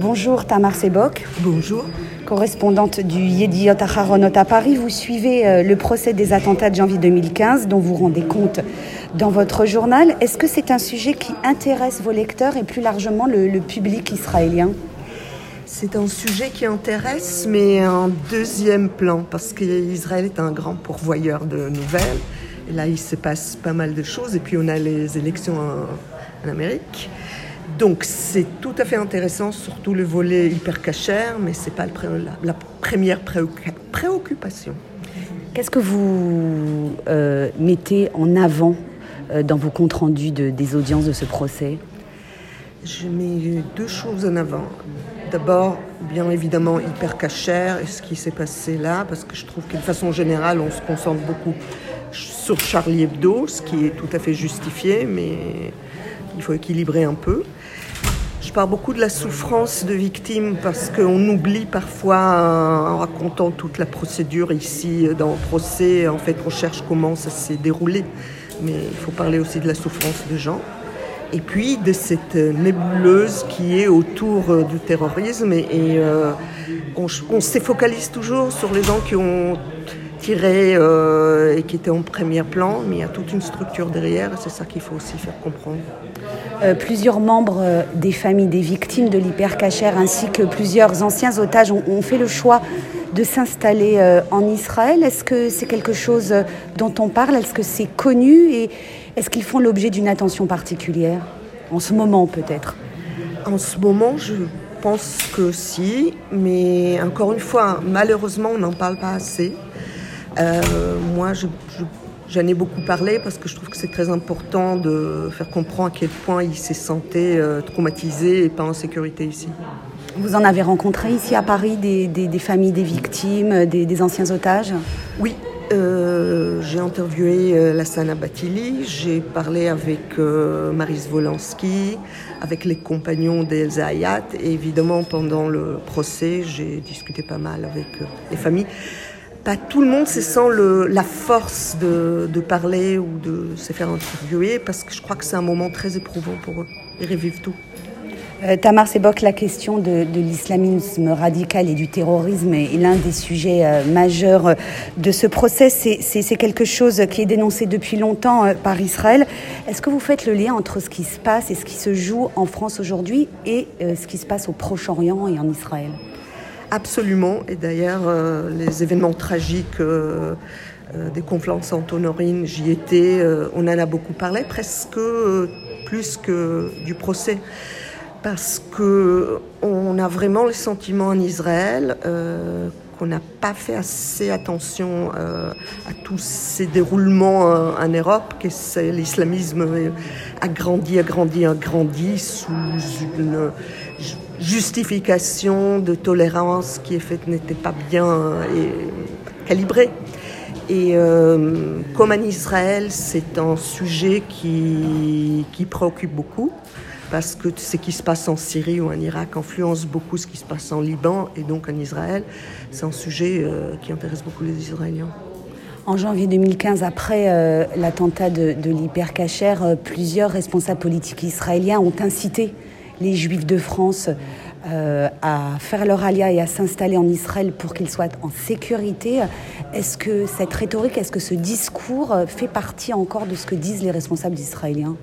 Bonjour Tamar Sebok. Bonjour. Correspondante du Yediot Aharonot à Paris, vous suivez euh, le procès des attentats de janvier 2015 dont vous rendez compte dans votre journal. Est-ce que c'est un sujet qui intéresse vos lecteurs et plus largement le, le public israélien? C'est un sujet qui intéresse, mais en deuxième plan, parce qu'Israël est un grand pourvoyeur de nouvelles. Et là, il se passe pas mal de choses. Et puis, on a les élections en, en Amérique. Donc c'est tout à fait intéressant, surtout le volet hyper cachère, mais ce n'est pas pré la, la, première préoccupation. Qu'est-ce que vous euh, mettez en avant euh, dans vos comptes rendus de, des audiences de ce procès? Je mets deux choses en avant. D'abord, bien évidemment, hyper cachère et ce qui s'est passé là, parce que je trouve qu'une façon générale, on se concentre beaucoup sur Charlie Hebdo, ce qui est tout à fait justifié, mais il faut équilibrer un peu. Parle beaucoup de la souffrance de victimes parce qu'on oublie parfois, en racontant toute la procédure ici dans le procès, en fait on cherche comment ça s'est déroulé, mais il faut parler aussi de la souffrance de gens. Et puis de cette nébuleuse qui est autour du terrorisme et, euh, on, on se focalise toujours sur les gens qui ont euh, et qui étaient en premier plan, mais il y a toute une structure derrière c'est ça qu'il faut aussi faire comprendre. Euh, plusieurs membres euh, des familles des victimes de l'hypercachère ainsi que plusieurs anciens otages ont, ont fait le choix de s'installer euh, en Israël. Est-ce que c'est quelque chose dont on parle? Est-ce que c'est connu? Et est-ce qu'ils font l'objet d'une attention particulière? En ce moment peut-être En ce moment, je pense que si, mais encore une fois, malheureusement, on n'en parle pas assez. Euh, moi, je, je J'en ai beaucoup parlé parce que je trouve que c'est très important de faire comprendre à quel point il s'est senti euh, traumatisé et pas en sécurité ici. Vous en avez rencontré ici à Paris des, des, des familles des victimes, des, des anciens otages? Oui, euh, j'ai interviewé euh, Lassana Batili, j'ai parlé avec euh, Maris Volansky, avec les compagnons d'Elsa Hayat. Et évidemment pendant le procès j'ai discuté pas mal avec euh, les familles pas tout le monde se sent le, la force de, de, parler ou de se faire interviewer parce que je crois que c'est un moment très éprouvant pour eux. Ils revivent tout. Euh, Tamar Sebok, la question de, de l'islamisme radical et du terrorisme est, l'un des sujets euh, majeurs de ce procès. C'est quelque chose qui est dénoncé depuis longtemps euh, par Israël. Est-ce que vous faites le lien entre ce qui se passe et ce qui se joue en France aujourd'hui et euh, ce qui se passe au Proche-Orient et en Israël? Absolument. Et d'ailleurs, euh, les événements tragiques euh, euh, des conflits Sainte-Honorine, j'y étais, euh, on en a beaucoup parlé, presque plus que du procès. Parce qu'on a vraiment le sentiment en Israël qu'on n'a pas fait assez attention euh, à tous ces déroulements euh, en Europe, que l'islamisme a grandi, a grandi, a grandi sous une justification de tolérance qui est faite n'était pas bien calibrée. Et euh, comme en Israël, c'est un sujet qui, qui préoccupe beaucoup parce que ce qui se passe en Syrie ou en Irak influence beaucoup ce qui se passe en Liban et donc en Israël. C'est un sujet euh, qui intéresse beaucoup les Israéliens. En janvier 2015, après euh, l'attentat de, de l'hypercachère, euh, plusieurs responsables politiques israéliens ont incité les Juifs de France euh, à faire leur alia et à s'installer en Israël pour qu'ils soient en sécurité. Est-ce que cette rhétorique, est-ce que ce discours fait partie encore de ce que disent les responsables israéliens?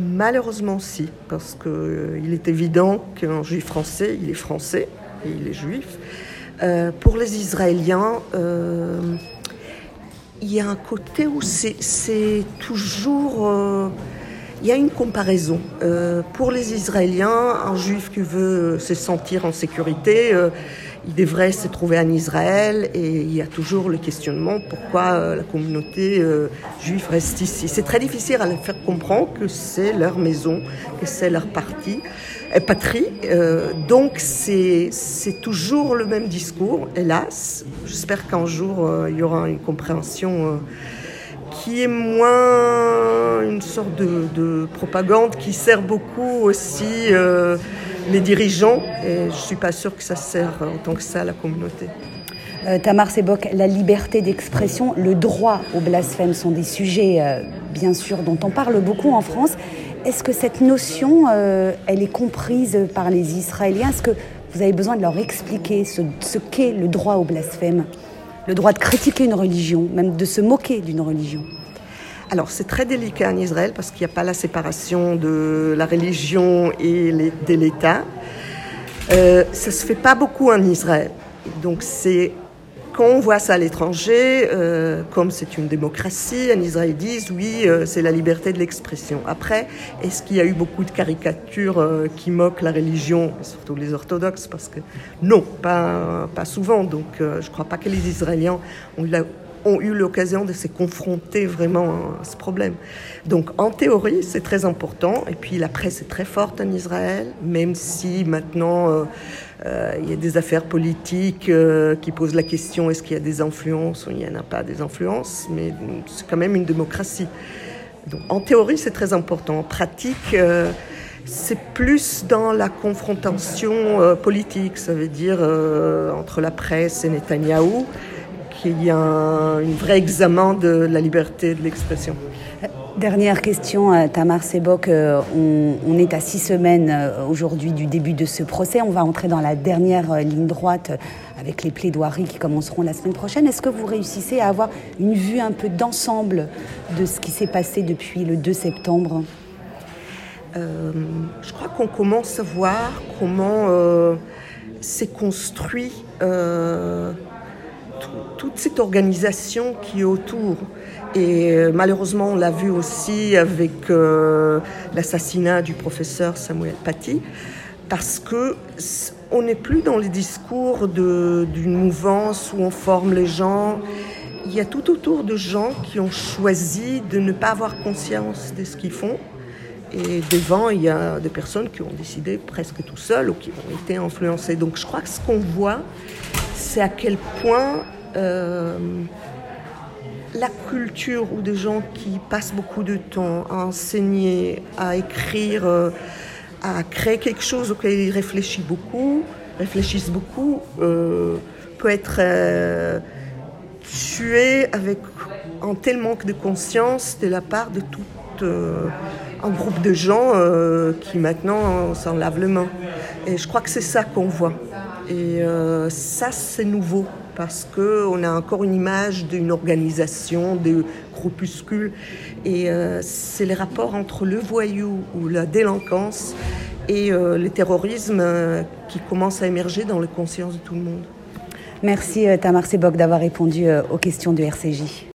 Malheureusement, si, parce qu'il euh, est évident qu'un juif français, il est français et il est juif. Euh, pour les Israéliens, euh, il y a un côté où c'est toujours. Il y a une comparaison. Euh, pour les Israéliens, un juif qui veut se sentir en sécurité, euh, il devrait se trouver en Israël et il y a toujours le questionnement pourquoi euh, la communauté euh, juive reste ici. C'est très difficile à leur faire comprendre que c'est leur maison, que c'est leur parti, euh, patrie. Euh, donc c'est toujours le même discours, hélas. J'espère qu'un jour il y aura une compréhension qui est moins une sorte de, de, propagande qui sert beaucoup aussi euh, les dirigeants et je ne suis pas sûre que ça sert autant que ça à la communauté. Euh, Tamar Sebok, la liberté d'expression, le droit au blasphème sont des sujets, euh, bien sûr, dont on parle beaucoup en France. Est-ce que cette notion, elle est comprise par les Israéliens? Est-ce que vous avez besoin de leur expliquer ce qu'est le droit au blasphème? Le droit de critiquer une religion, même de se moquer d'une religion alors c'est très délicat en Israël parce qu'il n'y a pas la séparation de la religion et de l'État. Euh, ça se fait pas beaucoup en Israël. Donc c'est quand on voit ça à l'étranger, euh, comme c'est une démocratie, en Israël ils disent oui, euh, c'est la liberté de l'expression. Après, est-ce qu'il y a eu beaucoup de caricatures euh, qui moquent la religion, surtout les orthodoxes Parce que non, pas, pas souvent. Donc je ne crois pas que les Israéliens ont eu la, ont eu l'occasion de se confronter vraiment à ce problème. Donc en théorie, c'est très important. Et puis la presse est très forte en Israël, même si maintenant euh, euh, il y a des affaires politiques euh, qui posent la question est-ce qu'il y a des influences ou il n'y en a pas des influences, mais c'est quand même une démocratie. Donc en théorie, c'est très important. En pratique, c'est plus dans la confrontation politique, ça veut dire entre la presse et Netanyahou qu'il y a un, vrai examen de la liberté de l'expression. Dernière question, euh, Tamar Sebok. Euh, on, est à six semaines euh, aujourd'hui du début de ce procès. On va entrer dans la dernière ligne droite avec les plaidoiries qui commenceront la semaine prochaine. Est-ce que vous réussissez à avoir une vue un peu d'ensemble de ce qui s'est passé depuis le 2 septembre? Je crois qu'on commence à voir comment s'est construit toute cette organisation qui est autour. Et euh, malheureusement, on l'a vu aussi avec euh, l'assassinat du professeur Samuel Paty, parce que on n'est plus dans les discours d'une mouvance où on forme les gens. Il y a tout autour de gens qui ont choisi de ne pas avoir conscience de ce qu'ils font. Et devant, il y a des personnes qui ont décidé presque tout seuls ou qui ont été influencées. Donc je crois que ce qu'on voit, c'est à quel point la culture ou des gens qui passent beaucoup de temps à enseigner, à écrire, euh, à créer quelque chose auquel ils réfléchissent beaucoup, réfléchissent beaucoup, euh, peut être tué avec un tel manque de conscience de la part de tout un groupe de gens qui maintenant s'en lavent les mains. Et je crois que c'est ça qu'on voit. Et ça, c'est nouveau parce qu'on a encore une image d'une organisation, de groupuscules. Et euh, c'est les rapports entre le voyou ou la délinquance et euh, le terrorisme euh, qui commencent à émerger dans la conscience de tout le monde. Merci Tamar Sebok d'avoir répondu aux questions du RCJ.